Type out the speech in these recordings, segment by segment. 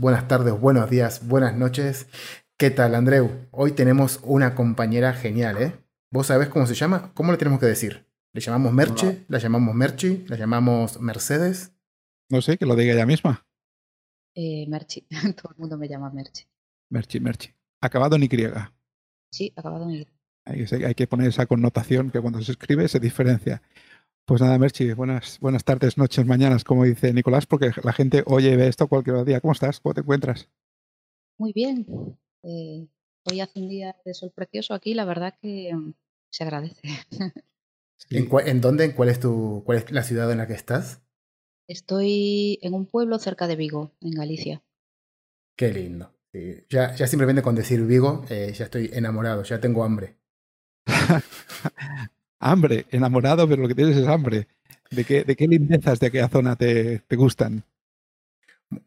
buenas tardes, buenos días, buenas noches. ¿Qué tal, Andreu? Hoy tenemos una compañera genial, ¿eh? ¿Vos sabés cómo se llama? ¿Cómo le tenemos que decir? ¿Le llamamos Merche? ¿La llamamos Merchi? ¿La llamamos Mercedes? No sé, que lo diga ella misma. Eh, Merchi, todo el mundo me llama Merchi. Merchi, Merchi. Acabado en Y. Sí, acabado en Y. Hay, hay que poner esa connotación que cuando se escribe se diferencia. Pues nada, Merchi, buenas, buenas tardes, noches, mañanas, como dice Nicolás, porque la gente oye y ve esto cualquier día. ¿Cómo estás? ¿Cómo te encuentras? Muy bien. Eh, hoy hace un día de sol precioso aquí, la verdad que mm, se agradece. ¿En, ¿En, dónde? ¿En cuál es, tu, ¿Cuál es la ciudad en la que estás? Estoy en un pueblo cerca de Vigo, en Galicia. Qué lindo. Ya, ya simplemente con decir Vigo, eh, ya estoy enamorado, ya tengo hambre. hambre, enamorado, pero lo que tienes es hambre. ¿De qué, de qué lindezas de aquella zona te, te gustan?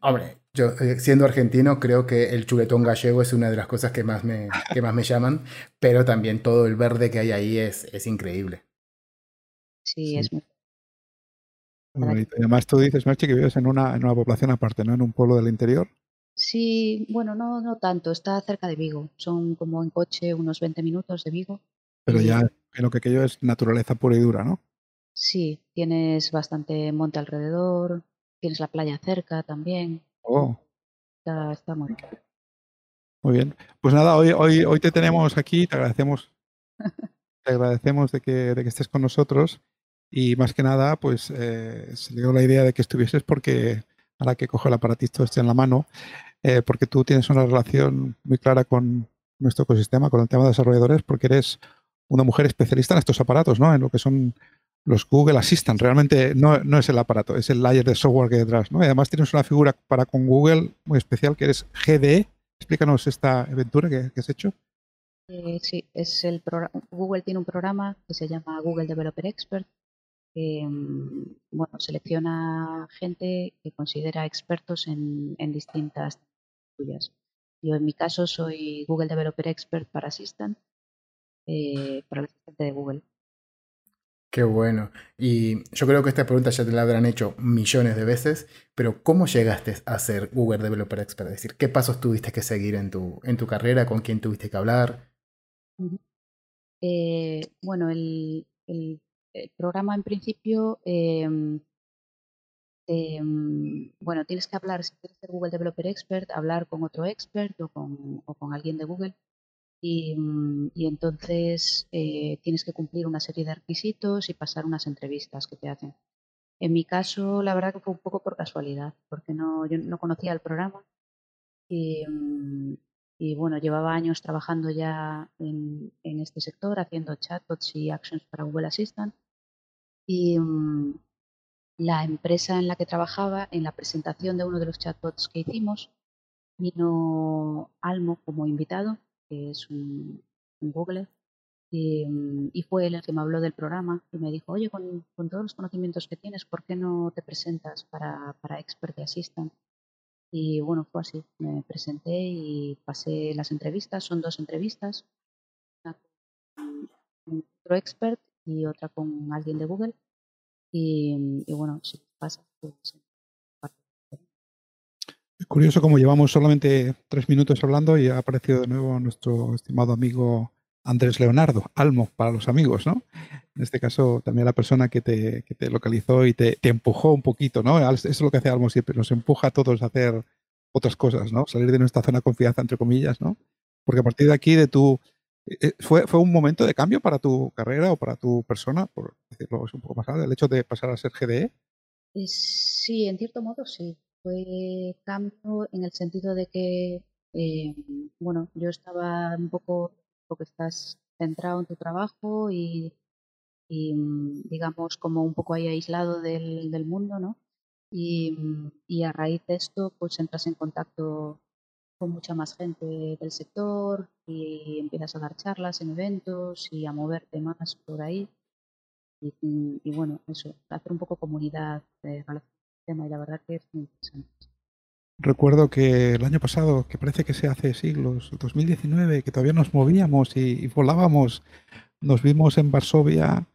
Hombre, yo eh, siendo argentino creo que el chuletón gallego es una de las cosas que más me, que más me llaman, pero también todo el verde que hay ahí es, es increíble. Sí, es muy... bonito. además tú dices, Marchi, que vives en una, en una población aparte, ¿no? En un pueblo del interior. Sí, bueno, no, no tanto, está cerca de Vigo. Son como en coche unos 20 minutos de Vigo. Pero ya lo que aquello es naturaleza pura y dura, ¿no? Sí, tienes bastante monte alrededor, tienes la playa cerca también. Oh. Está, está muy bien. Muy bien. Pues nada, hoy, hoy, hoy te tenemos aquí, te agradecemos, te agradecemos de que, de que estés con nosotros y más que nada, pues eh, se le dio la idea de que estuvieses porque ahora que cojo el aparatito este en la mano, eh, porque tú tienes una relación muy clara con nuestro ecosistema, con el tema de desarrolladores, porque eres una mujer especialista en estos aparatos, ¿no? En lo que son los Google Assistant. Realmente no, no, es el aparato, es el layer de software que hay detrás. ¿no? Y además tienes una figura para con Google muy especial que eres GDE. Explícanos esta aventura que, que has hecho. Eh, sí, es el Google tiene un programa que se llama Google Developer Expert. Que, bueno, selecciona gente que considera expertos en, en distintas tuyas. Yo en mi caso soy Google Developer Expert para Assistant, eh, para el asistente de Google. Qué bueno. Y yo creo que esta pregunta ya te la habrán hecho millones de veces, pero ¿cómo llegaste a ser Google Developer Expert? Es decir, ¿qué pasos tuviste que seguir en tu, en tu carrera? ¿Con quién tuviste que hablar? Eh, bueno, el, el, programa en principio, eh, eh, bueno, tienes que hablar, si quieres ser Google Developer Expert, hablar con otro expert o con, o con alguien de Google Mm, y, entonces eh, tienes que cumplir una serie de requisitos y pasar unas entrevistas que te hacen. En mi caso, la verdad que fue un poco por casualidad, porque no, yo no conocía el programa y, mm, y bueno, llevaba años trabajando ya en, en, este sector, haciendo chatbots y actions para Google Assistant. Y um, la empresa en la que trabajaba, en la presentación de uno de los chatbots que hicimos, vino Almo como invitado que es un, Google, y, y, fue él el que me habló del programa y me dijo, oye, con, con, todos los conocimientos que tienes, ¿por qué no te presentas para, para Expert Assistant? Y bueno, fue así, me presenté y pasé las entrevistas, son dos entrevistas, una con otro expert y otra con alguien de Google. Y, y bueno, si pasa, pues curioso como llevamos solamente tres minutos hablando y ha aparecido de nuevo nuestro estimado amigo Andrés Leonardo, Almo para los amigos, ¿no? En este caso, también la persona que te, localizó y te, empujó un poquito, ¿no? Eso es lo que hace Almo siempre, nos empuja a todos a hacer otras cosas, ¿no? Salir de nuestra zona de confianza, entre comillas, ¿no? Porque a partir de aquí, de tu... Eh, ¿Fue, ¿Fue un momento de cambio para tu carrera o para tu persona, por decirlo un poco más claro, el hecho de pasar a ser GDE? Sí, en cierto modo sí fue cambio en el sentido de que, eh, bueno, yo estaba un poco, porque estás centrado en tu trabajo y, y, digamos, como un poco ahí aislado del, del mundo, ¿no? Y, y, a raíz de esto, pues entras en contacto con mucha más gente del sector y empiezas a dar charlas en eventos y a moverte más por ahí. Y, y bueno, eso, hacer un poco comunidad de tema y la verdad que es muy interesante. Recuerdo que el año pasado, que parece que se hace siglos, 2019, que todavía nos movíamos y, volábamos, nos vimos en Varsovia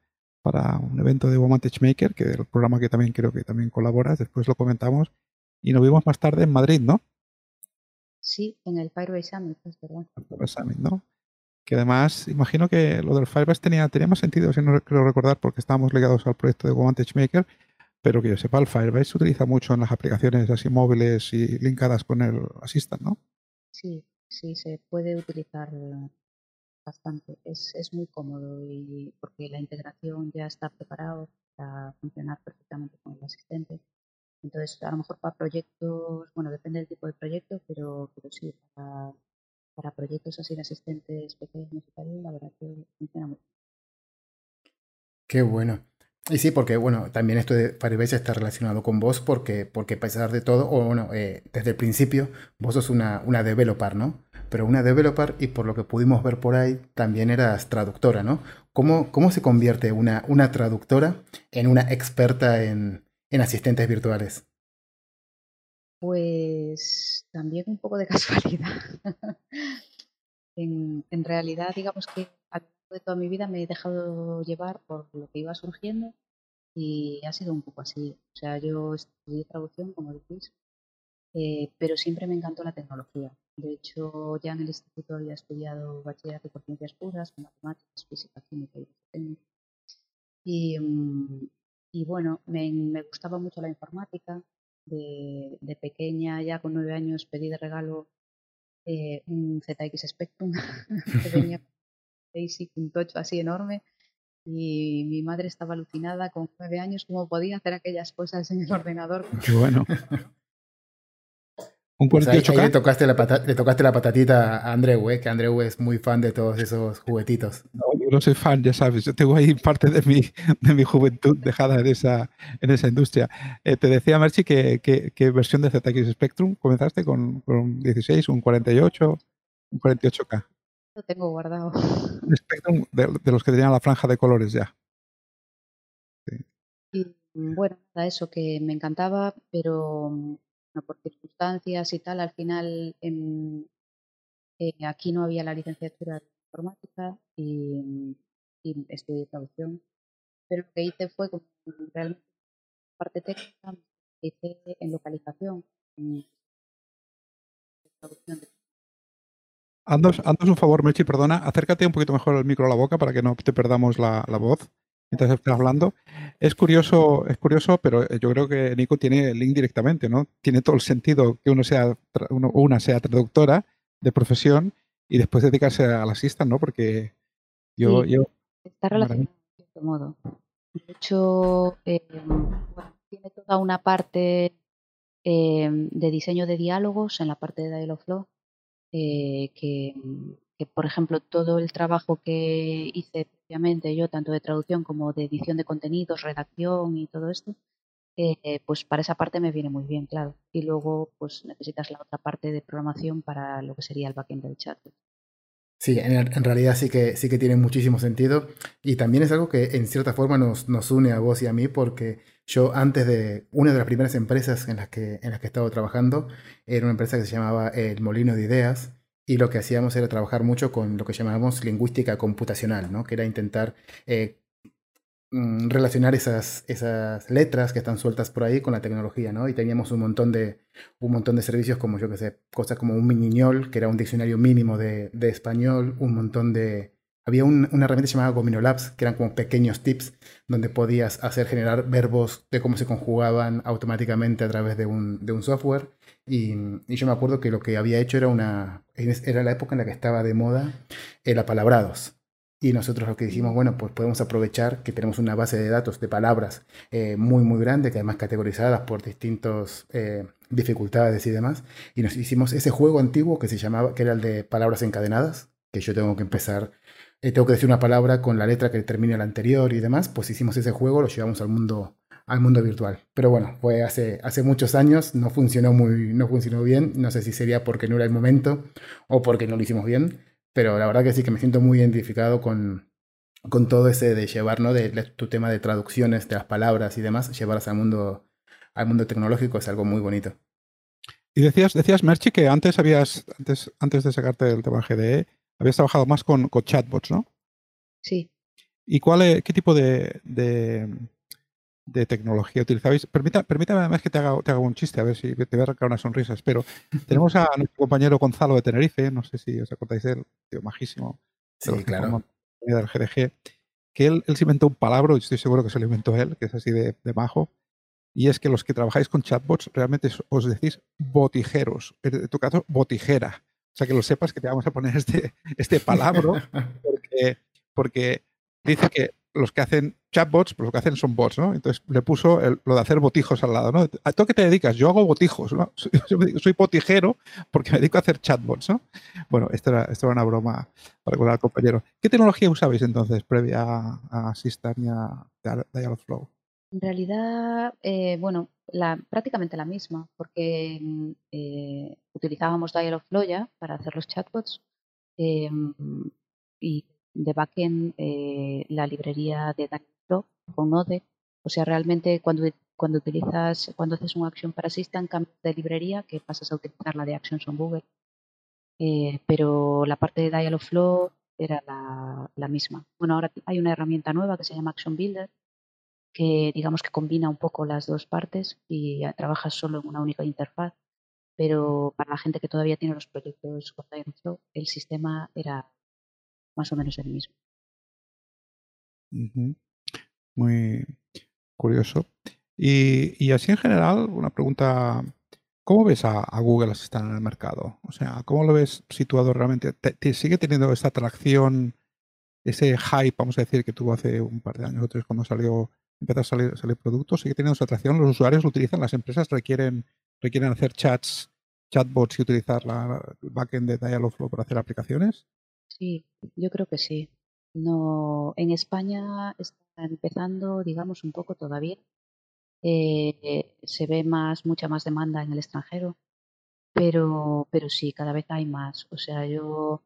para un evento de Woman Maker, que es el programa que también creo que también colaboras, después lo comentamos, y nos vimos más tarde en Madrid, ¿no? Sí, en el Firebase Summit, es verdad. Firebase Summit, ¿no? Que además, imagino que lo del Firebase tenía, tenía más sentido, si no creo recordar, porque estábamos ligados al proyecto de Advantage Maker, pero que yo sepa, el Firebase se utiliza mucho en las aplicaciones así móviles y linkadas con el Assistant, ¿no? Sí, sí, se puede utilizar bastante. Es, es muy cómodo y porque la integración ya está preparado para funcionar perfectamente con el asistente. Entonces, a lo mejor para proyectos, bueno, depende del tipo de proyecto, pero, pero sí, para, para proyectos así de asistentes pequeños y tal, la verdad que funciona muy bien. Qué bueno. Y sí, porque bueno, también esto de Firebase está relacionado con vos porque, porque a pesar de todo, o bueno, eh, desde el principio, vos sos una, una developer, ¿no? Pero una developer, y por lo que pudimos ver por ahí, también eras traductora, ¿no? ¿Cómo, cómo se convierte una, una traductora en una experta en, en asistentes virtuales? Pues también un poco de casualidad. en, en realidad, digamos que de toda mi vida me he dejado llevar por lo que iba surgiendo y ha sido un poco así. O sea, yo estudié traducción, como decís, eh, pero siempre me encantó la tecnología. De hecho, ya en el instituto había estudiado bachillerato por ciencias puras, matemáticas, física, química y técnica. Y, mm, y bueno, me, me, gustaba mucho la informática. De, de, pequeña, ya con nueve años, pedí de regalo eh, un ZX Spectrum que venía Basic, un tocho así enorme. Y mi madre estaba alucinada con nueve años cómo podía hacer aquellas cosas en el ordenador. Qué bueno. Un 48 pues le, tocaste la le tocaste la patatita a Andreu, ¿eh? que Andreu es muy fan de todos esos juguetitos. No, yo no soy fan, ya sabes. Yo tengo ahí parte de mi, de mi juventud dejada en esa, en esa industria. Eh, te decía, Merchi, que, que, versión de ZX Spectrum comenzaste con, con un 16, un 48, un 48K tengo guardado. Spectrum de, los que tenían la franja de colores ya. Y bueno, eso que me encantaba, pero mm, por circunstancias y tal, al final en, eh, aquí no había la licenciatura de informática y, y, estudié traducción. Pero lo que hice fue como realmente parte técnica, hice en localización, en traducción de Haznos, un favor, Mechi, perdona, acércate un poquito mejor el micro a la boca para que no te perdamos la, voz mientras estás hablando. Es curioso, es curioso, pero yo creo que Nico tiene el link directamente, ¿no? Tiene todo el sentido que uno sea, una sea traductora de profesión y después dedicarse al assistant, ¿no? Porque yo... yo está relacionado de cierto modo. De hecho, eh, tiene toda una parte eh, de diseño de diálogos en la parte de Dialogflow eh, que, que, por ejemplo, todo el trabajo que hice previamente yo, tanto de traducción como de edición de contenidos, redacción y todo esto, eh, pues para esa parte me viene muy bien, claro. Y luego, pues necesitas la otra parte de programación para lo que sería el backend del chat. Sí, en, en, realidad sí que, sí que tiene muchísimo sentido y también es algo que en cierta forma nos, nos une a vos y a mí porque yo antes de una de las primeras empresas en las que, en las que he estado trabajando era una empresa que se llamaba El Molino de Ideas y lo que hacíamos era trabajar mucho con lo que llamábamos lingüística computacional, ¿no? que era intentar eh, mm, relacionar esas, esas letras que están sueltas por ahí con la tecnología, ¿no? Y teníamos un montón de, un montón de servicios como, yo que sé, cosas como un miniñol, que era un diccionario mínimo de, de español, un montón de... Había una herramienta llamada Gomino Labs, que eran como pequeños tips donde podías hacer generar verbos de cómo se conjugaban automáticamente a través de un, de un software. Y, y, yo me acuerdo que lo que había hecho era una... Era la época en la que estaba de moda el apalabrados. Y nosotros lo que dijimos, bueno, pues podemos aprovechar que tenemos una base de datos de palabras eh, muy, muy grande, que además categorizadas por distintas eh, dificultades y demás. Y nos hicimos ese juego antiguo que se llamaba, que era el de palabras encadenadas, que yo tengo que empezar, eh, tengo que decir una palabra con la letra que termine la anterior y demás. Pues hicimos ese juego, lo llevamos al mundo, al mundo virtual. Pero bueno, fue hace, hace muchos años, no funcionó muy, no funcionó bien. No sé si sería porque no era el momento o porque no lo hicimos bien pero la verdad que sí que me siento muy identificado con, con todo ese de llevar, ¿no? De, tu tema de traducciones de las palabras y demás, llevarlas al mundo, al mundo tecnológico es algo muy bonito. Y decías, decías Merchi, que antes habías, antes, antes de sacarte del tema GDE, habías trabajado más con, con chatbots, ¿no? Sí. ¿Y cuál, qué tipo de, de, de tecnología utilizabais. permítame además que te haga, te haga un chiste, a ver si te voy a arrancar unas sonrisas. Pero tenemos a nuestro compañero Gonzalo de Tenerife, no sé si os acordáis de él, tío majísimo. sí, claro. Del GDG, que él, él se inventó un palabra, y estoy seguro que se lo inventó él, que es así de, de majo, y es que los que trabajáis con chatbots realmente os decís botijeros, en tu caso, botijera. O sea, que lo sepas que te vamos a poner este, este palabra, porque, porque dice que los que hacen chatbots, pues lo que hacen son bots, ¿no? Entonces le puso lo de hacer botijos al lado, ¿no? ¿A tú qué te dedicas? Yo hago botijos, ¿no? Soy, botijero porque me dedico a hacer chatbots, ¿no? Bueno, esto era, esto era una broma para recordar al compañero. ¿Qué tecnología usabais entonces previa a, System y a Dialogflow? En realidad, eh, bueno, la, prácticamente la misma, porque mm, eh, utilizábamos Dialogflow ya para hacer los chatbots eh, y de backend eh, la librería de Con Node. O sea, realmente cuando, cuando utilizas, cuando haces una acción para System, cambias de librería que pasas a utilizar la de Actions on Google. Eh, pero la parte de Dialogflow era la, la, misma. Bueno, ahora hay una herramienta nueva que se llama Action Builder, que digamos que combina un poco las dos partes y trabajas solo en una única interfaz. Pero para la gente que todavía tiene los proyectos con Dialogflow, el sistema era más o menos el mismo. Muy curioso. Y, así en general, una pregunta, ¿cómo ves a, Google Assistant en el mercado? O sea, ¿cómo lo ves situado realmente? ¿Te, sigue teniendo esta atracción, ese hype, vamos a decir, que tuvo hace un par de años o tres cuando salió, empezó a salir, salir productos? ¿Sigue teniendo esa atracción? ¿Los usuarios lo utilizan? ¿Las empresas requieren, requieren hacer chats, chatbots y utilizar la, el backend de Dialogflow para hacer aplicaciones? Sí, yo creo que sí. No, en España está empezando, digamos, un poco todavía. Eh, se ve más, mucha más demanda en el extranjero, pero, pero sí, cada vez hay más. O sea, yo,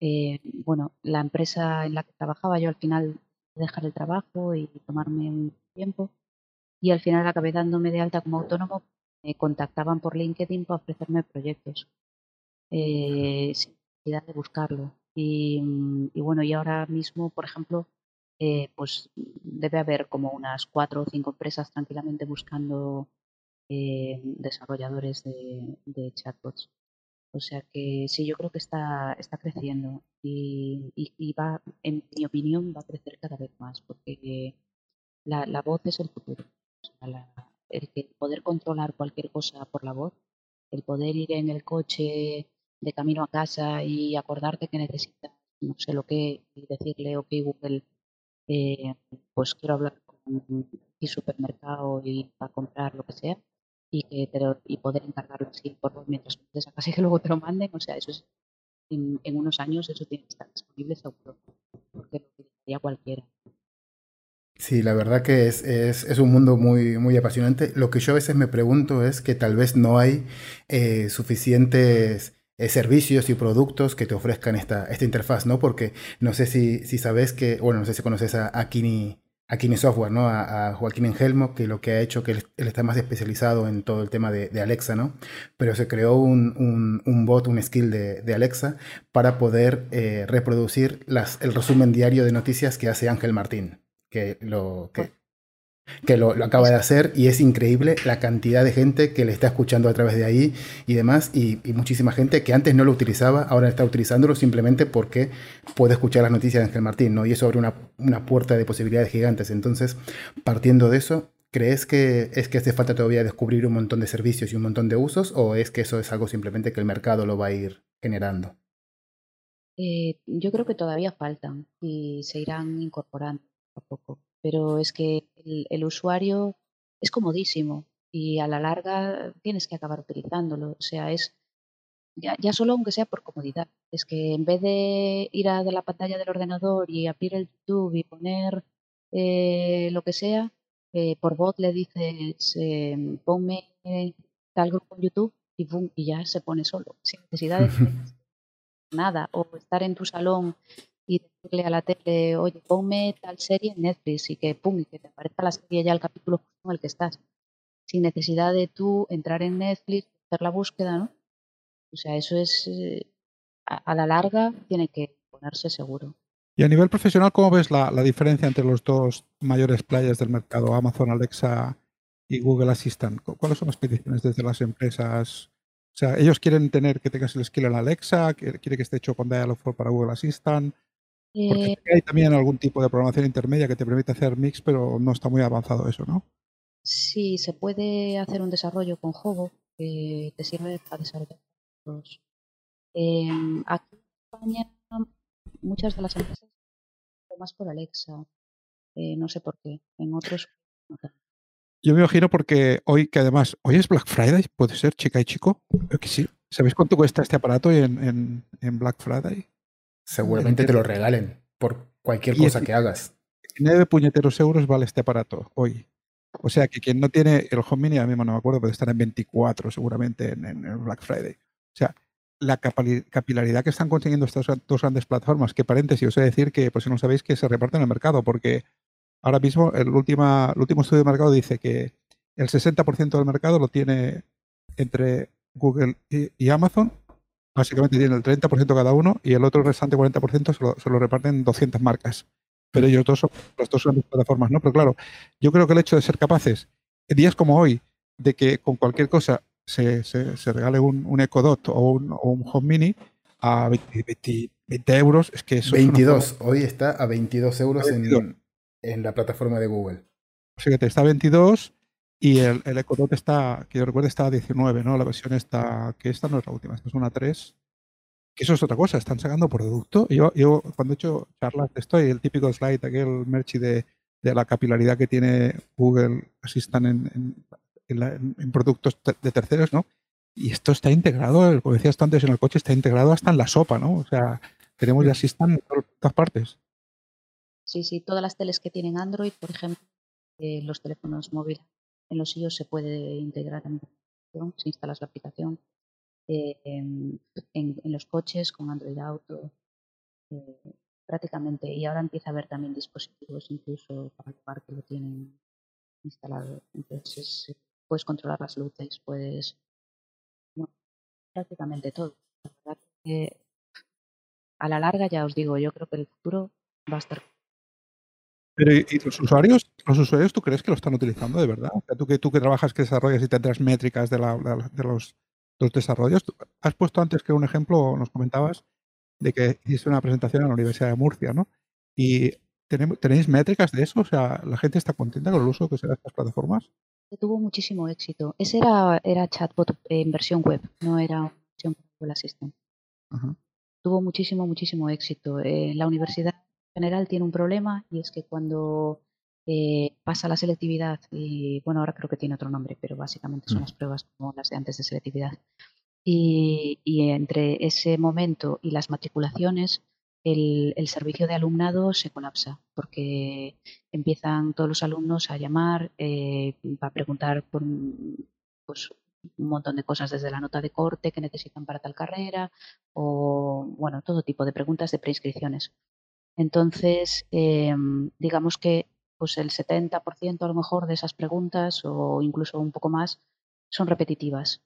eh, bueno, la empresa en la que trabajaba, yo al final dejar el trabajo y tomarme un tiempo y al final acabé dándome de alta como autónomo. Me contactaban por LinkedIn para ofrecerme proyectos eh, sin necesidad de buscarlo. Mm, y, bueno, y ahora mismo, por ejemplo, eh, pues debe haber como unas cuatro o cinco empresas tranquilamente buscando eh, desarrolladores de, chatbots. O sea que sí, yo creo que está, está creciendo y, y, va, en mi opinión, va a crecer cada vez más porque la, la voz es el futuro. el que poder controlar cualquier cosa por la voz, el poder ir en el coche de camino a casa y acordarte que necesitas, no sé lo que, y decirle, ok Google, eh, pues quiero hablar con mi supermercado y para comprar lo que sea y que y poder encargarlo así por vos mientras estés a casa y que luego te lo manden, o sea, eso es en, unos años eso tiene que estar disponible seguro, porque lo utilizaría cualquiera. Sí, la verdad que es, es, es, un mundo muy, muy apasionante. Lo que yo a veces me pregunto es que tal vez no hay eh, suficientes eh, servicios y productos que te ofrezcan esta, esta interfaz, ¿no? Porque no sé si, si sabes que, bueno, no sé si conoces a, Akini, Software, ¿no? A, Joaquín Engelmo, que lo que ha hecho, que él, está más especializado en todo el tema de, Alexa, ¿no? Pero se creó un, un, bot, un skill de, de Alexa para poder eh, reproducir las, el resumen diario de noticias que hace Ángel Martín, que, lo, que, que lo, acaba de hacer y es increíble la cantidad de gente que le está escuchando a través de ahí y demás y, muchísima gente que antes no lo utilizaba, ahora está utilizándolo simplemente porque puede escuchar las noticias de Ángel Martín, ¿no? Y eso abre una, una puerta de posibilidades gigantes. Entonces, partiendo de eso, ¿crees que es que hace falta todavía descubrir un montón de servicios y un montón de usos o es que eso es algo simplemente que el mercado lo va a ir generando? Eh, yo creo que todavía faltan y se irán incorporando a poco pero es que el, usuario es comodísimo y a la larga tienes que acabar utilizándolo. O sea, es ya, ya, solo aunque sea por comodidad. Es que en vez de ir a la pantalla del ordenador y abrir el YouTube y poner eh, lo que sea, eh, por voz le dices eh, ponme tal grupo en YouTube y, boom, y ya se pone solo, sin necesidad de nada. O estar en tu salón y decirle a la tele, oye, ponme tal serie en Netflix y que pum, y que te aparezca la serie ya el capítulo en el que estás, sin necesidad de tú entrar en Netflix, hacer la búsqueda, ¿no? O sea, eso es, eh, a, la larga tiene que ponerse seguro. Y a nivel profesional, ¿cómo ves la, diferencia entre los dos mayores players del mercado, Amazon Alexa y Google Assistant? ¿Cuáles son las peticiones desde las empresas? O sea, ellos quieren tener que tengas el skill en Alexa, quiere que esté hecho con Dialogflow para Google Assistant. Porque eh, hay también algún tipo de programación intermedia que te permite hacer mix, pero no está muy avanzado eso, ¿no? Sí, se puede hacer un desarrollo con Hobo que te sirve para desarrollar. Em, aquí en España, muchas de las empresas más por Alexa. Eh, no sé por qué. En otros. Yo me imagino porque hoy, que además, hoy es Black Friday, puede ser, chica y chico. que sí. ¿Sabéis cuánto cuesta este aparato en, en Black Friday? Seguramente te lo regalen por cualquier cosa que hagas. 9 puñeteros euros vale este aparato hoy. O sea que quien no tiene el Home Mini, a mí no me acuerdo, puede estar en 24 seguramente en, el Black Friday. O sea, la capilaridad que están consiguiendo estas dos grandes plataformas, que paréntesis, os he de decir que, pues si no sabéis, que se reparten en el mercado, porque ahora mismo el, última, el último estudio de mercado dice que el 60% del mercado lo tiene entre Google y Amazon básicamente tienen el 30% cada uno y el otro restante 40% se lo, se lo reparten 200 marcas. Pero ellos dos son, las dos son plataformas, ¿no? Pero claro, yo creo que el hecho de ser capaces, en días como hoy, de que con cualquier cosa se, se, regale un, un Echo Dot o un, un Home Mini a 20, euros, es que eso 22, hoy está a 22 euros En, en, la plataforma de Google. Fíjate, está a 22 y el, el Echo está, que yo recuerdo, está a 19, ¿no? La versión está, que esta no es la última, esta es una 3. Que eso es otra cosa, están sacando producto. Yo, yo cuando he hecho charlas de esto, y el típico slide, aquel merch de, de la capilaridad que tiene Google Assistant en, en, en, productos de terceros, ¿no? Y esto está integrado, como decías antes en el coche, está integrado hasta en la sopa, ¿no? O sea, tenemos ya Assistant en todas partes. Sí, sí, todas las teles que tienen Android, por ejemplo, eh, los teléfonos móviles en los iOS se puede integrar en si instalas la aplicación. Eh, en, los coches con Android Auto, eh, prácticamente. Y ahora empieza a haber también dispositivos incluso para el par que lo tienen instalado. Entonces puedes controlar las luces, puedes. prácticamente todo. a la larga, ya os digo, yo creo que el futuro va a estar pero ¿y los usuarios? ¿Los usuarios tú crees que lo están utilizando de verdad? tú, que, tú que trabajas, que desarrollas y tendrás métricas de, la, de, los, desarrollos. Has puesto antes que un ejemplo, nos comentabas, de que hiciste una presentación en la Universidad de Murcia, ¿no? Y ¿tenéis métricas de eso? O sea, ¿la gente está contenta con el uso que se da estas plataformas? Tuvo muchísimo éxito. Ese era, era chatbot en versión web, no era versión Google Assistant. Tuvo muchísimo, muchísimo éxito. Eh, la universidad general tiene un problema y es que cuando eh, pasa la selectividad, y bueno, ahora creo que tiene otro nombre, pero básicamente son mm. las pruebas como las de antes de selectividad. Y, entre ese momento y las matriculaciones, el, servicio de alumnado se colapsa porque empiezan todos los alumnos a llamar, eh, a preguntar por pues, un montón de cosas desde la nota de corte que necesitan para tal carrera o, bueno, todo tipo de preguntas de preinscripciones. Entonces, em, digamos que pues el 70% a lo mejor de esas preguntas o incluso un poco más son repetitivas.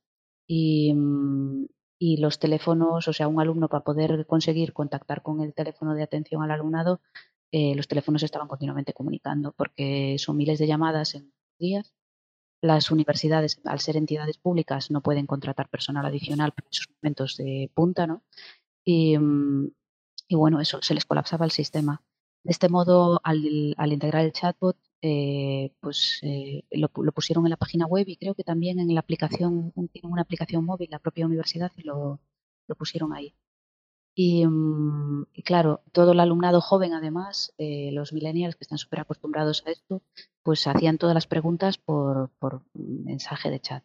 Y, mm, y, los teléfonos, o sea, un alumno para poder conseguir contactar con el teléfono de atención al alumnado, eh, los teléfonos estaban continuamente comunicando porque son miles de llamadas en días. Las universidades, al ser entidades públicas, no pueden contratar personal adicional para esos momentos de punta, ¿no? Y, mm, y bueno, eso se les colapsaba el sistema. De este modo, al, integrar el chatbot, eh, pues eh, lo, pusieron en la página web y creo que también en la aplicación, tienen una aplicación móvil, la propia universidad, y lo, pusieron ahí. Mm, y, claro, todo el alumnado joven, además, eh, los millennials que están súper acostumbrados a esto, pues hacían todas las preguntas por, por mensaje de chat.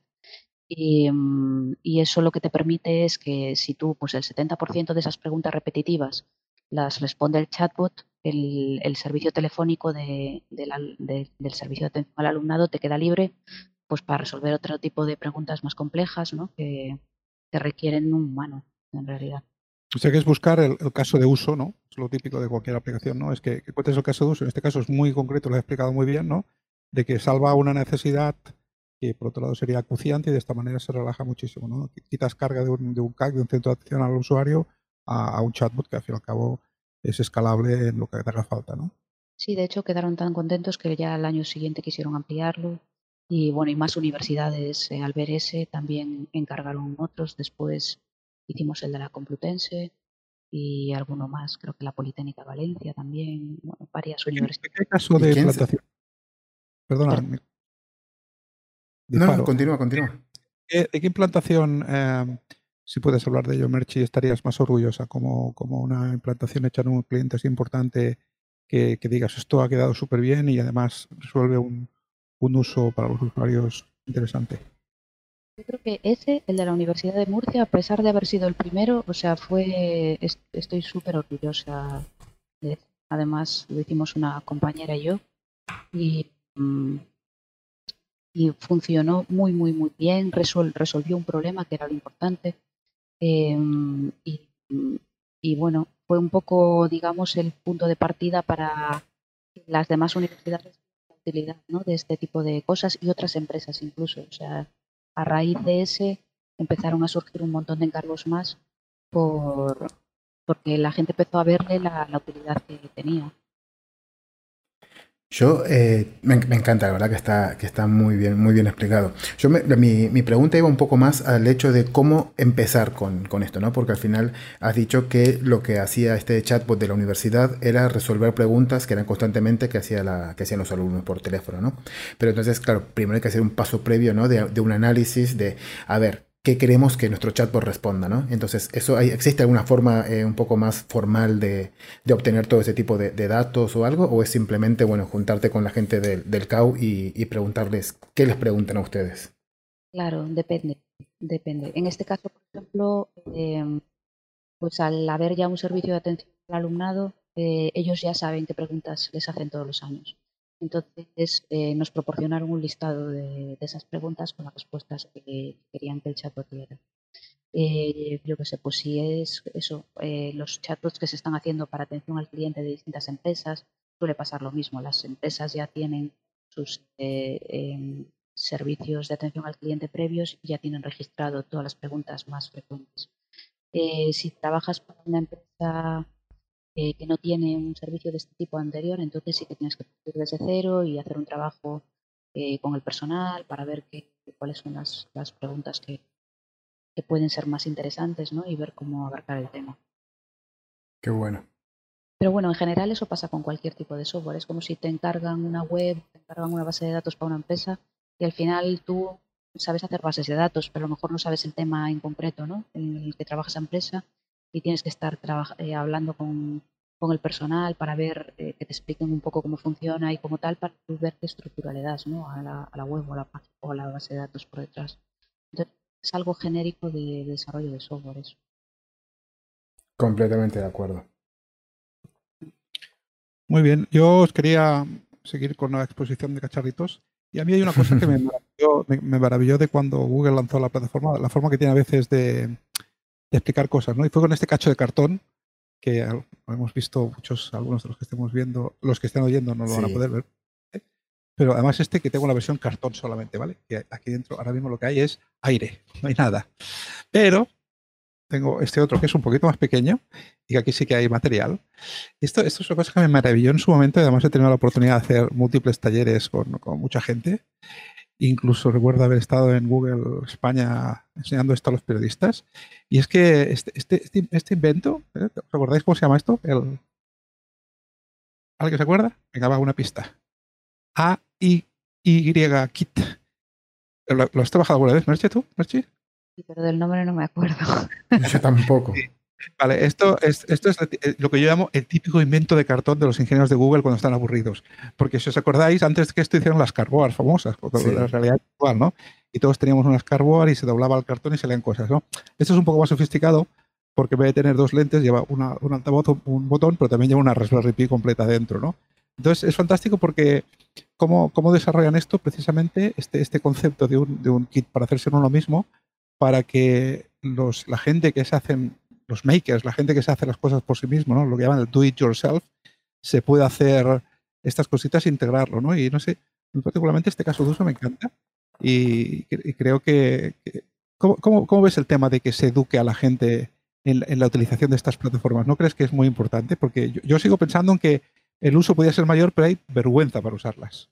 Mm, y, eso lo que te permite es que si tú, pues el 70% de esas preguntas repetitivas las responde el chatbot, el, el servicio telefónico de, del servicio de atención al alumnado te queda libre pues para resolver otro tipo de preguntas más complejas ¿no? que, que requieren un humano, en realidad. O sea que es buscar el, caso de uso, ¿no? Es lo típico de cualquier aplicación, ¿no? Es que, que cuentes el caso de uso. En este caso es muy concreto, lo he explicado muy bien, ¿no? De que salva una necesidad que por otro lado sería acuciante y de esta manera se relaja muchísimo. ¿no? Quitas carga de un, de un CAC, de un centro de atención al usuario, a, un chatbot que al fin y al cabo es escalable en lo que te haga falta, ¿no? Sí, de hecho quedaron tan contentos que ya al año siguiente quisieron ampliarlo y bueno, y más universidades eh, al ver ese también encargaron otros. Después hicimos el de la Complutense y alguno más, creo que la Politécnica Valencia también, varias universidades. ¿Qué caso de implantación? Perdona. No, continúa, continúa. ¿De qué implantación, em, si puedes hablar de ello, Merchi, estarías más orgullosa como, como una implantación hecha en un cliente así importante que, que digas esto ha quedado súper bien y además resuelve un, un uso para los usuarios interesante? Yo creo que ese, el de la Universidad de Murcia, a pesar de haber sido el primero, o sea, fue, estoy súper orgullosa. De, además, lo hicimos una compañera y yo y, mm, y funcionó muy, muy, muy bien, resolvió un problema que era lo importante. Em, y, bueno, fue un poco, digamos, el punto de partida para las demás universidades utilidad ¿no? de este tipo de cosas y otras empresas incluso. O sea, a raíz de ese empezaron a surgir un montón de encargos más por, porque la gente empezó a verle la, la utilidad que tenía. Yo, eh, me, encanta, la verdad que está, que está muy bien, muy bien explicado. Yo mi, mi, pregunta iba un poco más al hecho de cómo empezar con, con, esto, ¿no? Porque al final has dicho que lo que hacía este chatbot de la universidad era resolver preguntas que eran constantemente que, hacía la, que hacían los alumnos por teléfono, ¿no? Pero entonces, claro, primero hay que hacer un paso previo, ¿no? De un análisis de, a ver, qué queremos que nuestro chatbot responda, ¿no? Entonces, eso ¿existe alguna forma eh, un poco más formal de, obtener todo ese tipo de, datos o algo? ¿O es simplemente, bueno, juntarte con la gente del, CAU y, preguntarles qué les preguntan a ustedes? Claro, depende, depende. En este caso, por ejemplo, em, pues al haber ya un servicio de atención al alumnado, eh, ellos ya saben qué preguntas les hacen todos los años. Entonces eh, nos proporcionaron un listado de, esas preguntas con las respuestas que querían que el chatbot diera. Eh, yo que sé, pues si es eso, eh, los chatbots que se están haciendo para atención al cliente de distintas empresas, suele pasar lo mismo. Las empresas ya tienen sus em, servicios de atención al cliente previos y ya tienen registrado todas las preguntas más frecuentes. si trabajas para una empresa eh, que no tiene un servicio de este tipo anterior, entonces sí que tienes que partir desde cero y hacer un trabajo eh, con el personal para ver qué, cuáles son las, las preguntas que, que, pueden ser más interesantes ¿no? y ver cómo abarcar el tema. Qué bueno. Pero bueno, en general eso pasa con cualquier tipo de software. Es como si te encargan una web, te encargan una base de datos para una empresa y al final tú sabes hacer bases de datos, pero a lo mejor no sabes el tema en concreto ¿no? en el que trabaja esa empresa y tienes que estar eh, hablando con, con, el personal para ver eh, que te expliquen un poco cómo funciona y como tal para ver qué estructura le das ¿no? a, la, a la web o a la, o a la base de datos por detrás. Entonces, es algo genérico de, desarrollo de software eso. Completamente de acuerdo. Muy bien, yo os quería seguir con la exposición de cacharritos. Y a mí hay una cosa que me maravilló, me maravilló de cuando Google lanzó la plataforma, la forma que tiene a veces de, de explicar cosas, ¿no? Y fue con este cacho de cartón que hemos visto muchos, algunos de los que estemos viendo, los que estén oyendo no lo van a poder ver. ¿eh? Pero además este que tengo la versión cartón solamente, ¿vale? Que aquí dentro ahora mismo lo que hay es aire, no hay nada. Pero tengo este otro que es un poquito más pequeño y que aquí sí que hay material. Esto, esto es una cosa que me maravilló en su momento y además he tenido la oportunidad de hacer múltiples talleres con, con mucha gente Incluso recuerdo haber estado en Google España enseñando esto a los periodistas. Y es que este, este, este, este invento, ¿eh? ¿recordáis cómo se llama esto? El... ¿Alguien se acuerda? Venga, va una pista. A-I-Y Kit. ¿Lo, has trabajado alguna vez, Merche, tú? Merche? Sí, pero del nombre no me acuerdo. Yo tampoco. Vale, esto es, esto es eh, lo que yo llamo el típico invento de cartón de los ingenieros de Google cuando están aburridos. Porque si os acordáis, antes de que esto hicieron las carboard famosas, porque la realidad actual, ¿no? Y todos teníamos unas carboard y se doblaba el cartón y se leían cosas, ¿no? Esto es un poco más sofisticado porque en vez de tener dos lentes lleva una, un altavoz, un botón, pero también lleva una Raspberry Pi completa dentro, ¿no? Entonces es fantástico porque cómo, cómo desarrollan esto precisamente, este, este concepto de un, de un kit para hacerse uno lo mismo, para que los, la gente que se hacen los makers, la gente que se hace las cosas por sí mismo, ¿no? lo que llaman el do it yourself, se puede hacer estas cositas e integrarlo. ¿no? Y no sé, particularmente este caso de uso me encanta y, creo que... ¿cómo, ves el tema de que se eduque a la gente en, la utilización de estas plataformas. ¿No crees que es muy importante? Porque yo, sigo pensando en que el uso podría ser mayor, pero hay vergüenza para usarlas.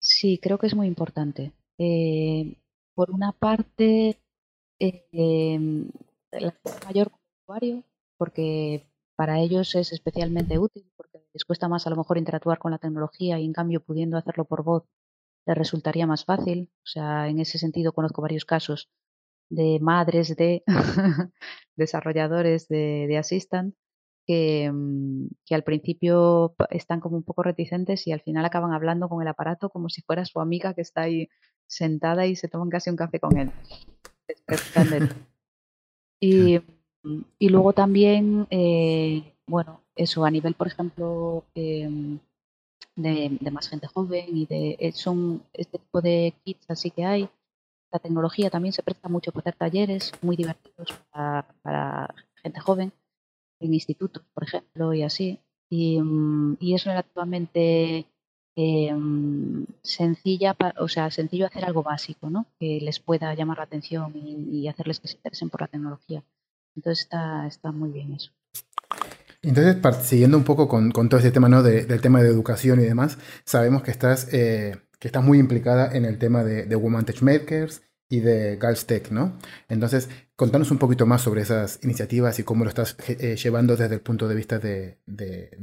Sí, creo que es muy importante. Eh, por una parte, eh, em, la mayor usuario, porque para ellos es especialmente útil, porque les cuesta más a lo mejor interactuar con la tecnología y en cambio pudiendo hacerlo por voz les resultaría más fácil. O sea, en ese sentido conozco varios casos de madres de desarrolladores de, de Assistant que, mm, que, al principio están como un poco reticentes y al final acaban hablando con el aparato como si fuera su amiga que está ahí sentada y se toman casi un café con él. Y, y luego también, eh, bueno, eso a nivel, por ejemplo, em, de, de, más gente joven y de eh, son este tipo de kits así que hay la tecnología también se presta mucho para hacer talleres muy divertidos para, gente joven, en institutos, por ejemplo, y así. Y, mm, es relativamente em, sencilla, o sea, sencillo hacer algo básico, ¿no? Que les pueda llamar la atención y, hacerles que se interesen por la tecnología. Entonces está, está muy bien eso. Entonces, siguiendo un poco con, todo este tema ¿no? del tema de educación y demás, sabemos que estás eh, que está muy implicada en el tema de, de Woman Tech Makers y de Girls Tech, ¿no? Entonces, contanos un poquito más sobre esas iniciativas y cómo lo estás eh, llevando desde el punto de vista de,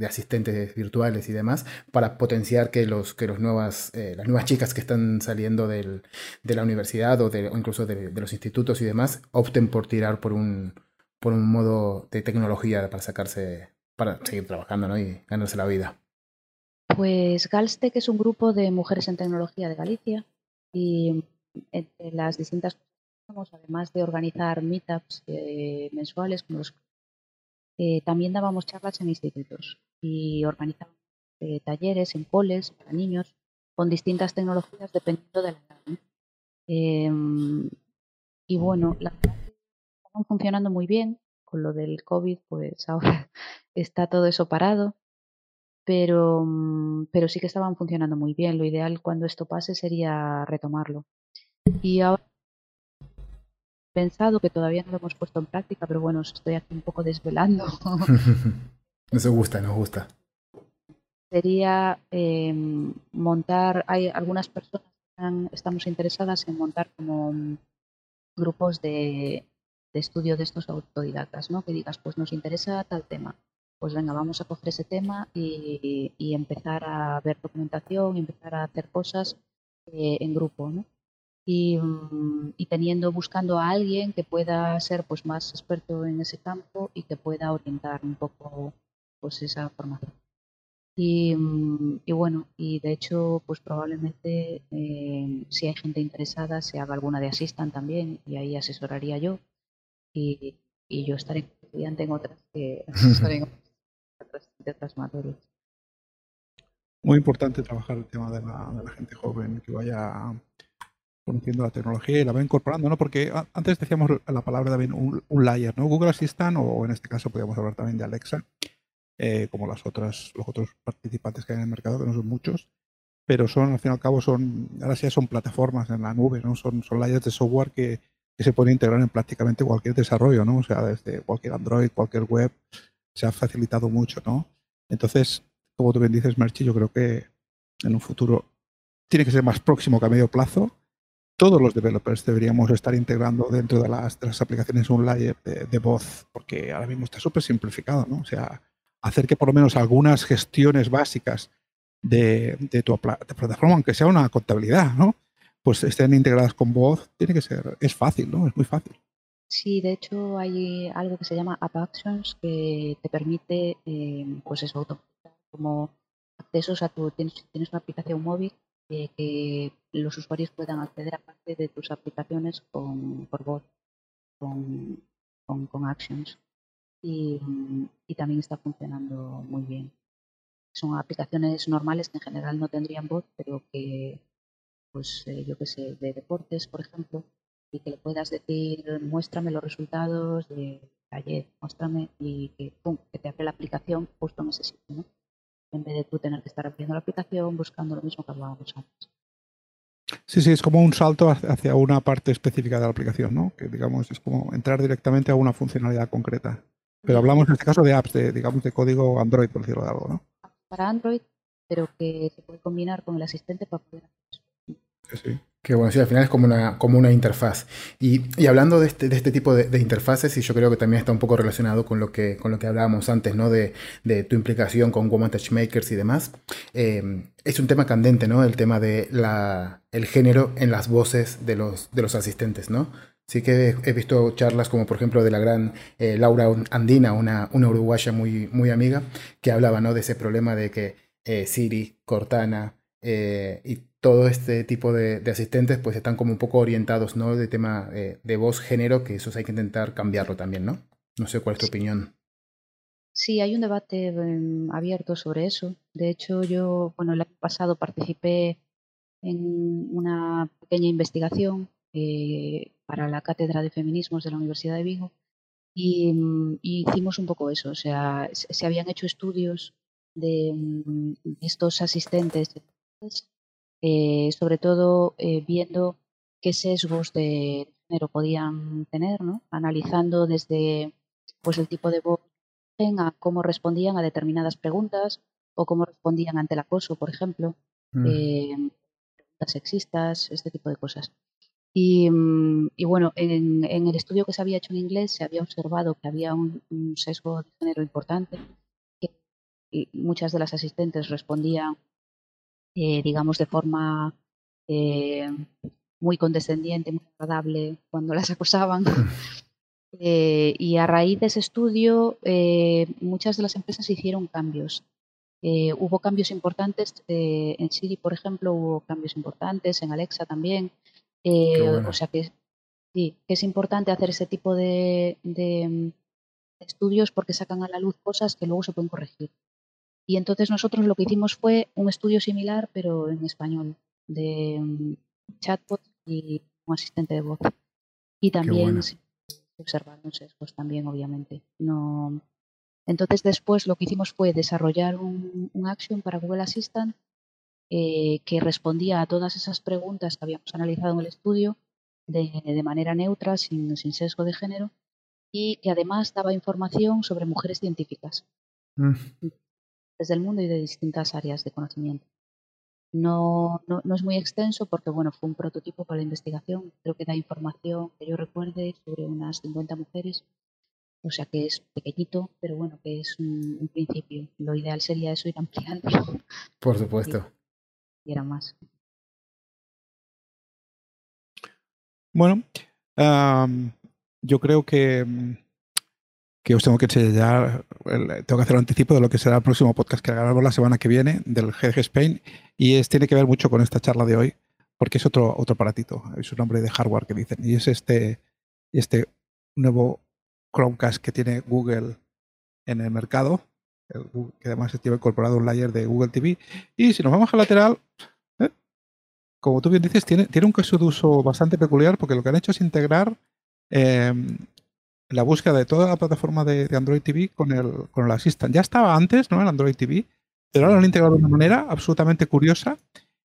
asistentes virtuales y demás para potenciar que, los, que los nuevas, eh, las nuevas chicas que están saliendo de la universidad o, o incluso de, los institutos y demás opten por tirar por un, por un modo de tecnología para sacarse, para seguir trabajando ¿no? y ganarse la vida. Pues Galstec es un grupo de mujeres en tecnología de Galicia y entre las distintas además de organizar meetups eh, mensuales, eh, también dábamos charlas en institutos y organizábamos eh, talleres en coles para niños con distintas tecnologías dependiendo de la edad. Em, y bueno, la están funcionando muy bien. Con lo del COVID, pues ahora está todo eso parado pero, pero sí que estaban funcionando muy bien. Lo ideal cuando esto pase sería retomarlo. Y ahora pensado que todavía no lo hemos puesto en práctica, pero bueno, estoy aquí un poco desvelando. nos gusta, nos gusta. Sería em, montar, hay algunas personas que estamos interesadas en montar como mm, grupos de, de estudio de estos autodidactas, ¿no? Que digas, pues nos interesa tal tema pues venga, vamos a coger ese tema y, empezar a ver documentación, y empezar a hacer cosas eh, en grupo, ¿no? Mm, y, teniendo, buscando a alguien que pueda ser pues más experto en ese campo y que pueda orientar un poco pues esa formación. Y, mm, bueno, y de hecho, pues probablemente eh, si hay gente interesada se haga alguna de Assistant también y ahí asesoraría yo y, yo estaré estudiante en otras que de otras materias. Muy importante trabajar el tema de la, gente joven que vaya conociendo la tecnología y la va incorporando, ¿no? Porque antes decíamos la palabra también un, layer, ¿no? Google Assistant o en este caso podríamos hablar también de Alexa, eh, como las otras, los otros participantes que hay en el mercado, que no son muchos, pero son, al fin y al cabo, son, ahora sí son plataformas en la nube, ¿no? Son, son layers de software que, que se pueden integrar en prácticamente cualquier desarrollo, ¿no? O sea, desde cualquier Android, cualquier web, se ha facilitado mucho, ¿no? Entonces, como tú bien dices, Merchi, yo creo que en un futuro tiene que ser más próximo que a medio plazo. Todos los developers deberíamos estar integrando dentro de las, aplicaciones un layer de, voz, porque ahora mismo está súper simplificado, ¿no? O sea, hacer que por lo menos algunas gestiones básicas de, tu plataforma, aunque sea una contabilidad, ¿no? Pues estén integradas con voz, tiene que ser, es fácil, ¿no? Es muy fácil. Sí, de hecho hay algo que se llama App Actions que te permite, eh, pues eso, como accesos a tu, tienes, tienes una aplicación móvil eh, que los usuarios puedan acceder a parte de tus aplicaciones con, por voz, con, con, Actions. Y, y, también está funcionando muy bien. Son aplicaciones normales que en general no tendrían voz, pero que, pues eh, yo qué sé, de deportes, por ejemplo, y que le puedas decir, muéstrame los resultados de ayer, muéstrame y que, que te abre la aplicación justo en ese sitio, ¿no? En vez de tú tener que estar abriendo la aplicación buscando lo mismo que hablábamos antes. Sí, sí, es como un salto hacia una parte específica de la aplicación, ¿no? Que digamos es como entrar directamente a una funcionalidad concreta. Pero hablamos en este caso de apps, de, digamos, de código Android, por decirlo de algo, ¿no? Para Android, pero que se puede combinar con el asistente para poder hacer eso. Sí, sí. Que bueno, sí, al final es como una, como una interfaz. Y, y hablando de este, de este tipo de, de, interfaces, y yo creo que también está un poco relacionado con lo que, con lo que hablábamos antes, ¿no? De, de tu implicación con Woman Touchmakers y demás. Eh, es un tema candente, ¿no? El tema de la, el género en las voces de los, de los asistentes, ¿no? Sí que he visto charlas como por ejemplo de la gran eh, Laura Andina, una, una uruguaya muy, muy amiga, que hablaba ¿no? de ese problema de que eh, Siri, Cortana eh, y todo este tipo de, de, asistentes pues están como un poco orientados, ¿no? De tema eh, de voz, género, que eso hay que intentar cambiarlo también, ¿no? No sé cuál es tu Sí. opinión. Sí, hay un debate em, abierto sobre eso. De hecho, yo, bueno, el año pasado participé en una pequeña investigación eh, para la Cátedra de Feminismos de la Universidad de Vigo y, mm, y hicimos un poco eso. O sea, se, se habían hecho estudios de, mm, de estos asistentes, eh, sobre todo eh, viendo qué sesgos de género podían tener, ¿no? Analizando desde pues el tipo de voz a cómo respondían a determinadas preguntas o cómo respondían ante el acoso, por ejemplo, Mm. eh, preguntas sexistas, este tipo de cosas. Y, mm, y bueno, en, en, el estudio que se había hecho en inglés se había observado que había un, un sesgo de género importante, que muchas de las asistentes respondían, eh, digamos, de forma eh, muy condescendiente, muy agradable cuando las acosaban. Eh, y a raíz de ese estudio, eh, muchas de las empresas hicieron cambios. Eh, hubo cambios importantes en Siri, por ejemplo, hubo cambios importantes, en Alexa también. bueno. O sea que sí, que es importante hacer ese tipo de, de, estudios porque sacan a la luz cosas que luego se pueden corregir. Y entonces nosotros lo que hicimos fue un estudio similar, pero en español, de um, chatbot y un asistente de voz. Y también bueno observaron sesgos también, obviamente. No... Entonces, después lo que hicimos fue desarrollar un, un action para Google Assistant eh, que respondía a todas esas preguntas que habíamos analizado en el estudio de, de manera neutra, sin, sin, sesgo de género, y que además daba información sobre mujeres científicas mm. Desde el mundo y de distintas áreas de conocimiento. No, no, no, es muy extenso porque bueno, fue un prototipo para la investigación. Creo que da información que yo recuerde sobre unas 50 mujeres. O sea que es pequeñito, pero bueno, que es un, un principio. Lo ideal sería eso ir ampliando. Por supuesto. Y era más. Bueno, um, yo creo que, que os tengo que enseñar, tengo que hacer un anticipo de lo que será el próximo podcast que grabamos la semana que viene del GDG Spain y es, tiene que ver mucho con esta charla de hoy porque es otro, otro aparatito, es un nombre de hardware que dicen y es este, este nuevo Chromecast que tiene Google en el mercado, que además tiene incorporado un layer de Google TV y si nos vamos al lateral, ¿eh? como tú bien dices, tiene, tiene un caso de uso bastante peculiar porque lo que han hecho es integrar eh, la búsqueda de toda la plataforma de, de, Android TV con el, con el Assistant. Ya estaba antes, ¿no? El Android TV, pero ahora lo han integrado de una manera absolutamente curiosa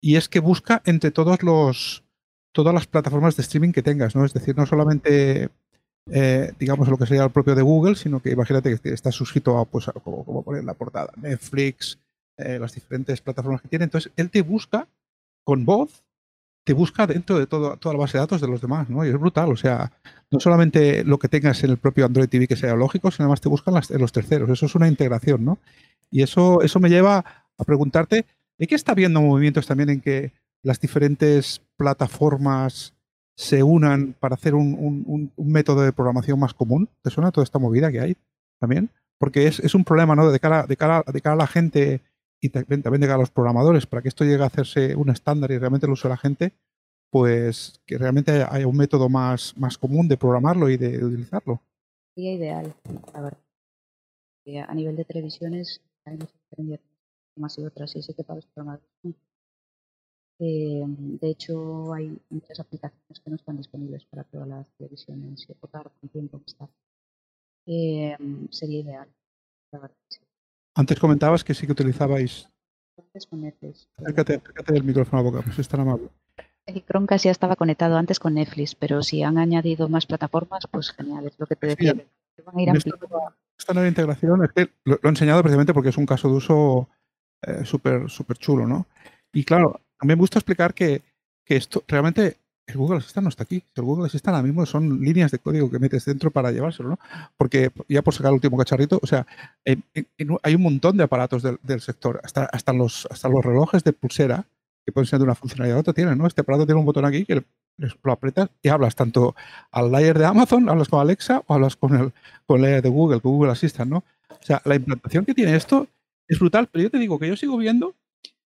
y es que busca entre todos los todas las plataformas de streaming que tengas, ¿no? Es decir, no solamente eh, digamos lo que sería el propio de Google, sino que imagínate que estás suscrito a, pues, a, como, como poner la portada, Netflix, eh, las diferentes plataformas que tiene. Entonces, él te busca con voz te busca dentro de todo, toda la base de datos de los demás, ¿no? Y es brutal, o sea, no solamente lo que tengas en el propio Android TV que sea lógico, sino además te buscan los terceros. Eso es una integración, ¿no? Y eso, eso me lleva a preguntarte, ¿de qué está habiendo movimientos también en que las diferentes plataformas se unan para hacer un, un, un método de programación más común? ¿Te suena toda esta movida que hay también? Porque es, es un problema, ¿no? De cara, de, cara, de cara a la gente y también, también a los programadores, para que esto llegue a hacerse un estándar y realmente lo use la gente, pues que realmente haya un método más, más común de programarlo y de, utilizarlo. Sería ideal, la verdad. A nivel de televisiones hay muchas más y otras, y sé que para los programadores. Eh, de hecho, hay muchas aplicaciones que no están disponibles para todas las televisiones y tocar con tiempo que está. Eh, sería ideal. Antes comentabas que sí que utilizabais. Con Netflix. Acércate, acércate del micrófono a boca, pues es tan amable. El Chromecast ya estaba conectado antes con Netflix, pero si han añadido más plataformas, pues genial, es lo que te decía. van a ir esta, nueva integración es que lo, he enseñado precisamente porque es un caso de uso eh, súper chulo, ¿no? Y claro, mí me gusta explicar que, que esto realmente el Google Assistant no está aquí. El Google Assistant ahora mismo son líneas de código que metes dentro para llevárselo, ¿no? Porque ya por sacar el último cacharrito, o sea, hay un montón de aparatos del, sector, hasta, hasta, los, hasta los relojes de pulsera, que pueden ser de una funcionalidad a otra, tienen, ¿no? Este aparato tiene un botón aquí que lo aprietas y hablas tanto al layer de Amazon, hablas con Alexa o hablas con el, con el layer de Google, con Google Assistant, ¿no? O sea, la implantación que tiene esto es brutal, pero yo te digo que yo sigo viendo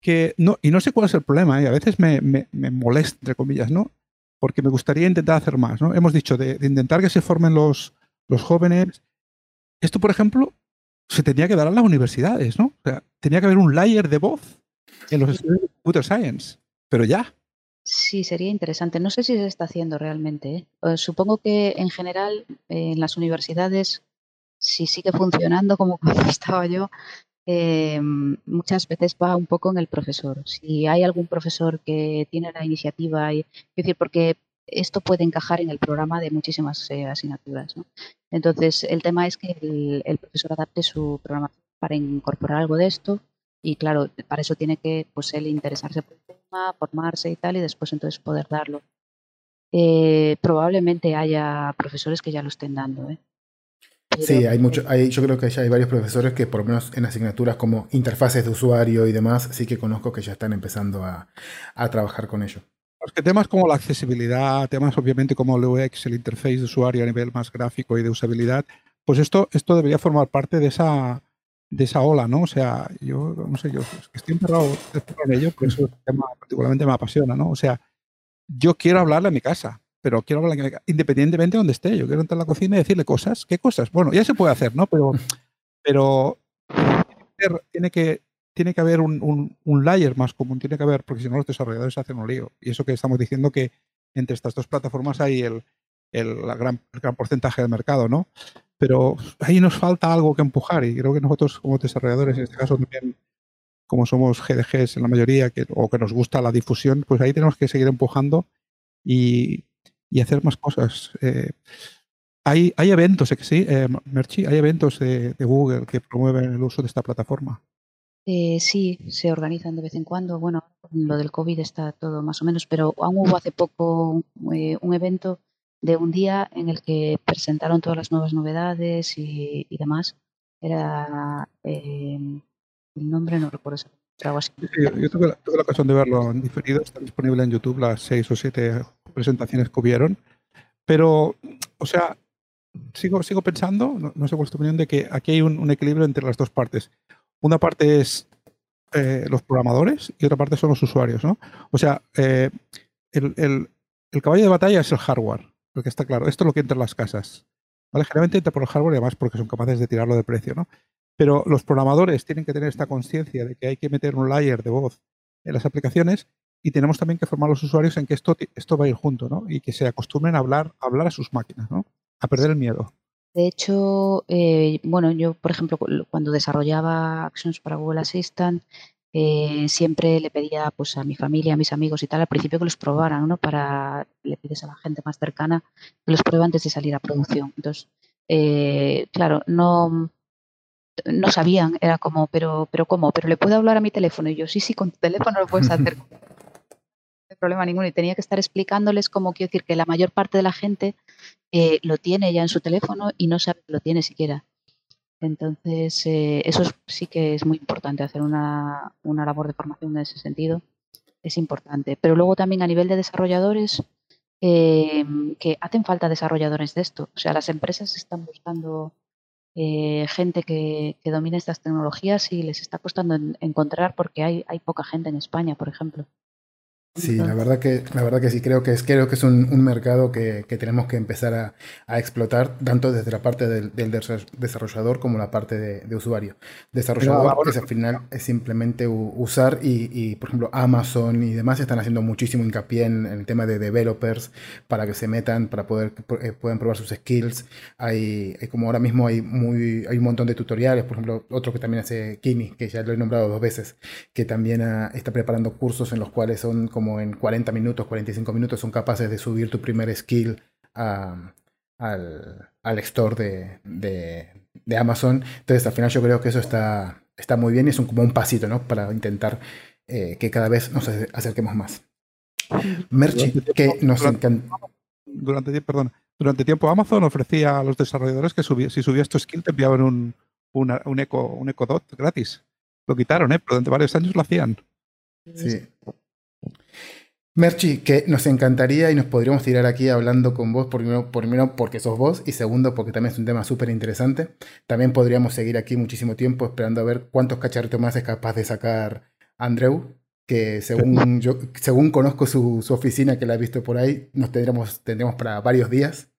que no, y no sé cuál es el problema, y ¿eh? a veces me, me, me molesta, entre comillas, ¿no? Porque me gustaría intentar hacer más. ¿no? Hemos dicho de, intentar que se formen los, jóvenes. Esto, por ejemplo, se tenía que dar a las universidades, ¿no? O sea, tenía que haber un layer de voz en los estudios de Computer Science, pero ya. Sí, sería interesante. No sé si se está haciendo realmente. ¿eh? Eh, supongo que en general en las universidades, si sigue funcionando como estaba yo, eh, muchas veces va un poco en el profesor. Si hay algún profesor que tiene la iniciativa, y, es decir, porque esto puede encajar en el programa de muchísimas eh, asignaturas. Entonces, el tema es que el, profesor adapte su programación para incorporar algo de esto y claro, para eso tiene que pues él interesarse por el tema, formarse y tal, y después entonces poder darlo. Eh, probablemente haya profesores que ya lo estén dando. ¿eh? Sí, hay mucho, hay, yo creo que ya hay varios profesores que por lo menos en asignaturas como interfaces de usuario y demás, sí que conozco que ya están empezando a, trabajar con ello. que temas como la accesibilidad, temas obviamente como el UX, el interface de usuario a nivel más gráfico y de usabilidad, pues esto, esto debería formar parte de esa, de esa ola, ¿no? O sea, yo no sé, yo estoy enterrado en ello, por eso el tema particularmente me apasiona, ¿no? O sea, yo quiero hablarle a mi casa, pero quiero hablar independientemente de donde esté. Yo quiero entrar a la cocina y decirle cosas. ¿Qué cosas? Bueno, ya se puede hacer, ¿no? Pero, pero tiene que, tiene que haber un, un, layer más común, tiene que haber, porque si no los desarrolladores hacen un lío. Y eso que estamos diciendo que entre estas dos plataformas hay el, el, gran, gran porcentaje del mercado, ¿no? Pero ahí nos falta algo que empujar y creo que nosotros como desarrolladores, en este caso también como somos GDGs en la mayoría que, o que nos gusta la difusión, pues ahí tenemos que seguir empujando y, y hacer más cosas. Eh, hay, hay eventos, ¿eh sí, eh, Merchi? Hay eventos de, Google que promueven el uso de esta plataforma. Eh, sí, se organizan de vez en cuando. Bueno, lo del COVID está todo más o menos, pero aún hubo hace poco un evento de un día en el que presentaron todas las nuevas novedades y, demás. Era el nombre, no recuerdo yo, tuve, la, ocasión de verlo en diferido, está disponible en YouTube las seis o siete presentaciones que hubieron, pero, o sea, sigo, sigo pensando, no, sé cuál es tu opinión, de que aquí hay un, equilibrio entre las dos partes. Una parte es eh, los programadores y otra parte son los usuarios, ¿no? O sea, eh, el, el, caballo de batalla es el hardware, porque está claro, esto es lo que entra en las casas. ¿Vale? Generalmente entra por el hardware y además porque son capaces de tirarlo de precio, ¿no? Pero los programadores tienen que tener esta conciencia de que hay que meter un layer de voz en las aplicaciones y tenemos también que formar a los usuarios en que esto, esto va a ir junto, ¿no? Y que se acostumbren a hablar, a hablar a sus máquinas, ¿no? A perder el miedo. De hecho, eh, bueno, yo, por ejemplo, cuando desarrollaba Actions para Google Assistant, eh, siempre le pedía pues, a mi familia, a mis amigos y tal, al principio que los probaran, ¿no? Para, le pides a la gente más cercana que los pruebe antes de salir a producción. Entonces, eh, claro, no, no sabían, era como, pero, pero ¿cómo? ¿Pero le puedo hablar a mi teléfono? Y yo, sí, sí, con tu teléfono lo puedes hacer. no hay problema ninguno. Y tenía que estar explicándoles cómo quiero decir que la mayor parte de la gente eh, lo tiene ya en su teléfono y no sabe que lo tiene siquiera. Entonces, eh, eso sí que es muy importante, hacer una, una labor de formación en ese sentido. Es importante. Pero luego también a nivel de desarrolladores, eh, que hacen falta desarrolladores de esto. O sea, las empresas están buscando eh, gente que, que, domina estas tecnologías y les está costando encontrar porque hay, hay poca gente en España, por ejemplo. Sí, la verdad que, la verdad que sí, creo que es, creo que es un, un mercado que, que, tenemos que empezar a, a, explotar, tanto desde la parte del, del desarrollador como la parte de, de usuario. Desarrollador es al final es simplemente usar y, y, por ejemplo, Amazon y demás están haciendo muchísimo hincapié en, el tema de developers para que se metan, para poder eh, puedan probar sus skills. Hay, hay, como ahora mismo hay muy hay un montón de tutoriales, por ejemplo, otro que también hace Kimi, que ya lo he nombrado dos veces, que también ah, está preparando cursos en los cuales son como como en 40 minutos, 45 minutos son capaces de subir tu primer skill al, al, store de, Amazon. Entonces, al final yo creo que eso está, está muy bien y es como un pasito, ¿no? Para intentar eh, que cada vez nos acerquemos más. Merchi, que nos encanta. Durante, perdón, durante tiempo Amazon ofrecía a los desarrolladores que si subías tu skill te enviaban un, un, eco, un eco dot gratis. Lo quitaron, ¿eh? pero durante varios años lo hacían. Sí. Merchi, que nos encantaría y nos podríamos tirar aquí hablando con vos, primero, primero porque sos vos y segundo porque también es un tema súper interesante. También podríamos seguir aquí muchísimo tiempo esperando a ver cuántos cacharritos más es capaz de sacar Andreu, que según yo, según conozco su, su, oficina que la he visto por ahí, nos tendremos, tendremos para varios días.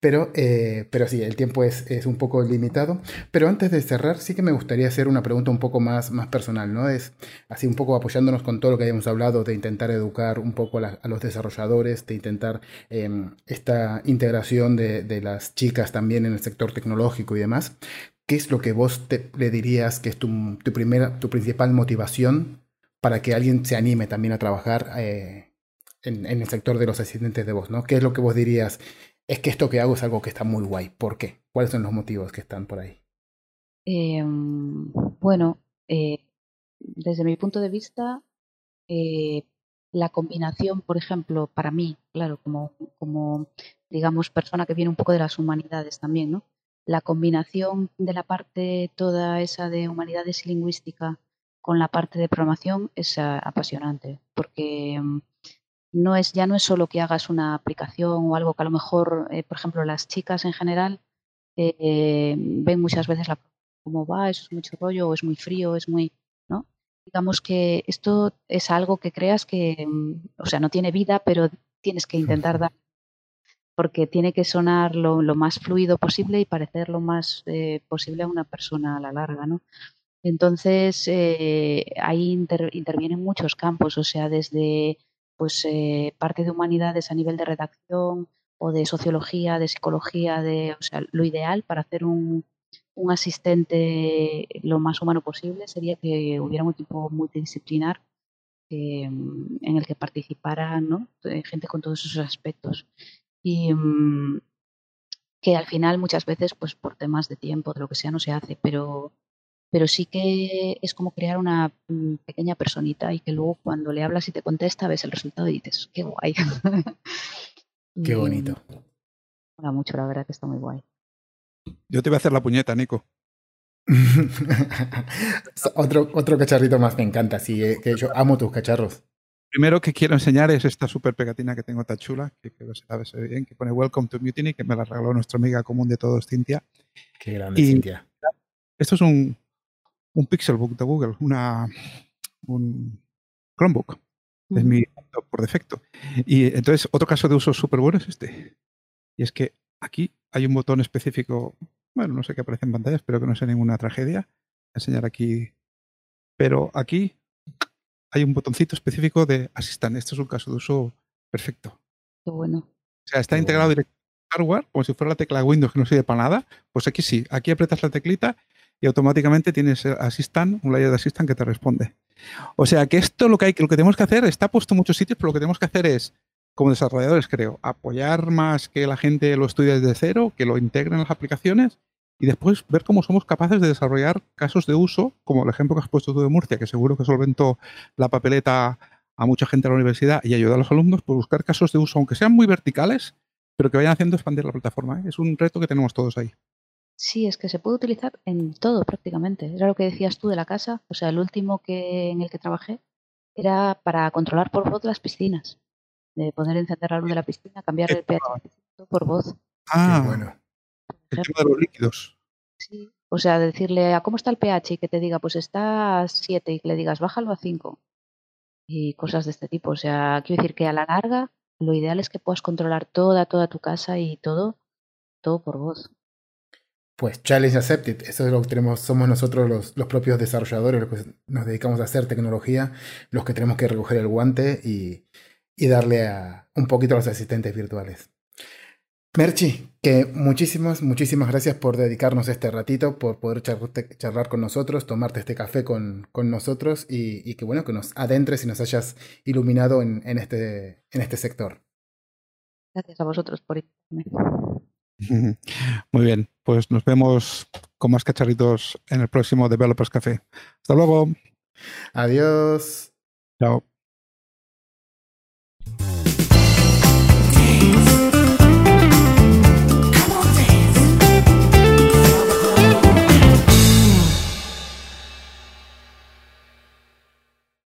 Pero, eh, pero sí, el tiempo es, es, un poco limitado. Pero antes de cerrar, sí que me gustaría hacer una pregunta un poco más, más personal, ¿no? Es así un poco apoyándonos con todo lo que habíamos hablado, de intentar educar un poco a, los desarrolladores, de intentar em, esta integración de, de, las chicas también en el sector tecnológico y demás. ¿Qué es lo que vos te, le dirías que es tu, tu, primera, tu principal motivación para que alguien se anime también a trabajar eh, en, en, el sector de los asistentes de voz? ¿no? ¿Qué es lo que vos dirías? Es que esto que hago es algo que está muy guay. ¿Por qué? ¿Cuáles son los motivos que están por ahí? Em, bueno, eh, desde mi punto de vista, eh, la combinación, por ejemplo, para mí, claro, como, como, digamos, persona que viene un poco de las humanidades también, ¿no? La combinación de la parte toda esa de humanidades y lingüística con la parte de programación es apasionante, porque em, no es, ya no es solo que hagas una aplicación o algo que a lo mejor, eh, por ejemplo, las chicas en general eh, ven muchas veces la cómo va, eso es mucho rollo, o es muy frío, es muy, ¿no? Digamos que esto es algo que creas que, mm, o sea, no tiene vida, pero tienes que intentar dar, porque tiene que sonar lo, más fluido posible y parecer lo más eh, posible a una persona a la larga, ¿no? Entonces, ahí intervienen muchos campos, o sea, desde pues eh, parte de humanidades a nivel de redacción o de sociología, de psicología, de, o sea, lo ideal para hacer un, un asistente lo más humano posible sería que hubiera un equipo multidisciplinar mm, en el que participara ¿no? Eh, gente con todos esos aspectos. Y mm, que al final muchas veces, pues por temas de tiempo, de lo que sea, no se hace, pero pero sí que es como crear una mm, pequeña personita y que luego cuando le hablas y te contesta ves el resultado y dices, qué guay. qué bonito. Mola mucho, la verdad que está muy guay. Yo te voy a hacer la puñeta, Nico. otro, otro cacharrito más me encanta, sí, eh, que yo amo tus cacharros. Primero que quiero enseñar es esta super pegatina que tengo tan chula, que creo que sabes bien, que pone Welcome to Mutiny, que me la regaló nuestra amiga común de todos, Cintia. Qué grande, Cintia. Esto es un, un Pixelbook de Google, una, un Chromebook. Es mi por defecto. Y entonces, otro caso de uso súper bueno es este. Y es que aquí hay un botón específico, bueno, no sé qué aparece en pantalla, espero que no sea ninguna tragedia. Voy a enseñar aquí. Pero aquí hay un botoncito específico de Assistant. Este es un caso de uso perfecto. Qué bueno. O sea, está integrado directamente en hardware, como si fuera la tecla Windows que no sirve para nada. Pues aquí sí, aquí apretas la teclita y automáticamente tienes Assistant, un layer de Assistant que te responde. O sea que esto lo que, hay, lo que tenemos que hacer, está puesto en muchos sitios, pero lo que tenemos que hacer es, como desarrolladores creo, apoyar más que la gente lo estudie desde cero, que lo integren en las aplicaciones y después ver cómo somos capaces de desarrollar casos de uso, como el ejemplo que has puesto tú de Murcia, que seguro que solventó la papeleta a mucha gente a la universidad y ayuda a los alumnos, por buscar casos de uso, aunque sean muy verticales, pero que vayan haciendo expandir la plataforma. ¿eh? Es un reto que tenemos todos ahí. Sí, es que se puede utilizar en todo prácticamente. Era lo que decías tú de la casa. O sea, el último que en el que trabajé era para controlar por voz las piscinas. De poder encender la luz de la piscina, cambiar el pH por voz. Ah, bueno. El tema de los líquidos. Sí. O sea, decirle a cómo está el pH y que te diga, pues está a 7 y que le digas, bájalo a 5. Y cosas de este tipo. O sea, quiero decir que a la larga lo ideal es que puedas controlar toda, toda tu casa y todo, todo por voz. Pues challenge accepted, eso es lo que tenemos, somos nosotros los, los, propios desarrolladores, los que nos dedicamos a hacer tecnología, los que tenemos que recoger el guante y, y darle a, un poquito a los asistentes virtuales. Merchi, que muchísimas, muchísimas gracias por dedicarnos este ratito, por poder charlar con nosotros, tomarte este café con, nosotros y, que bueno, que nos adentres y nos hayas iluminado en, este, en este sector. Gracias a vosotros por Muy bien, pues nos vemos con más cacharritos en el próximo Developers Café. Hasta luego. Adiós. Chao.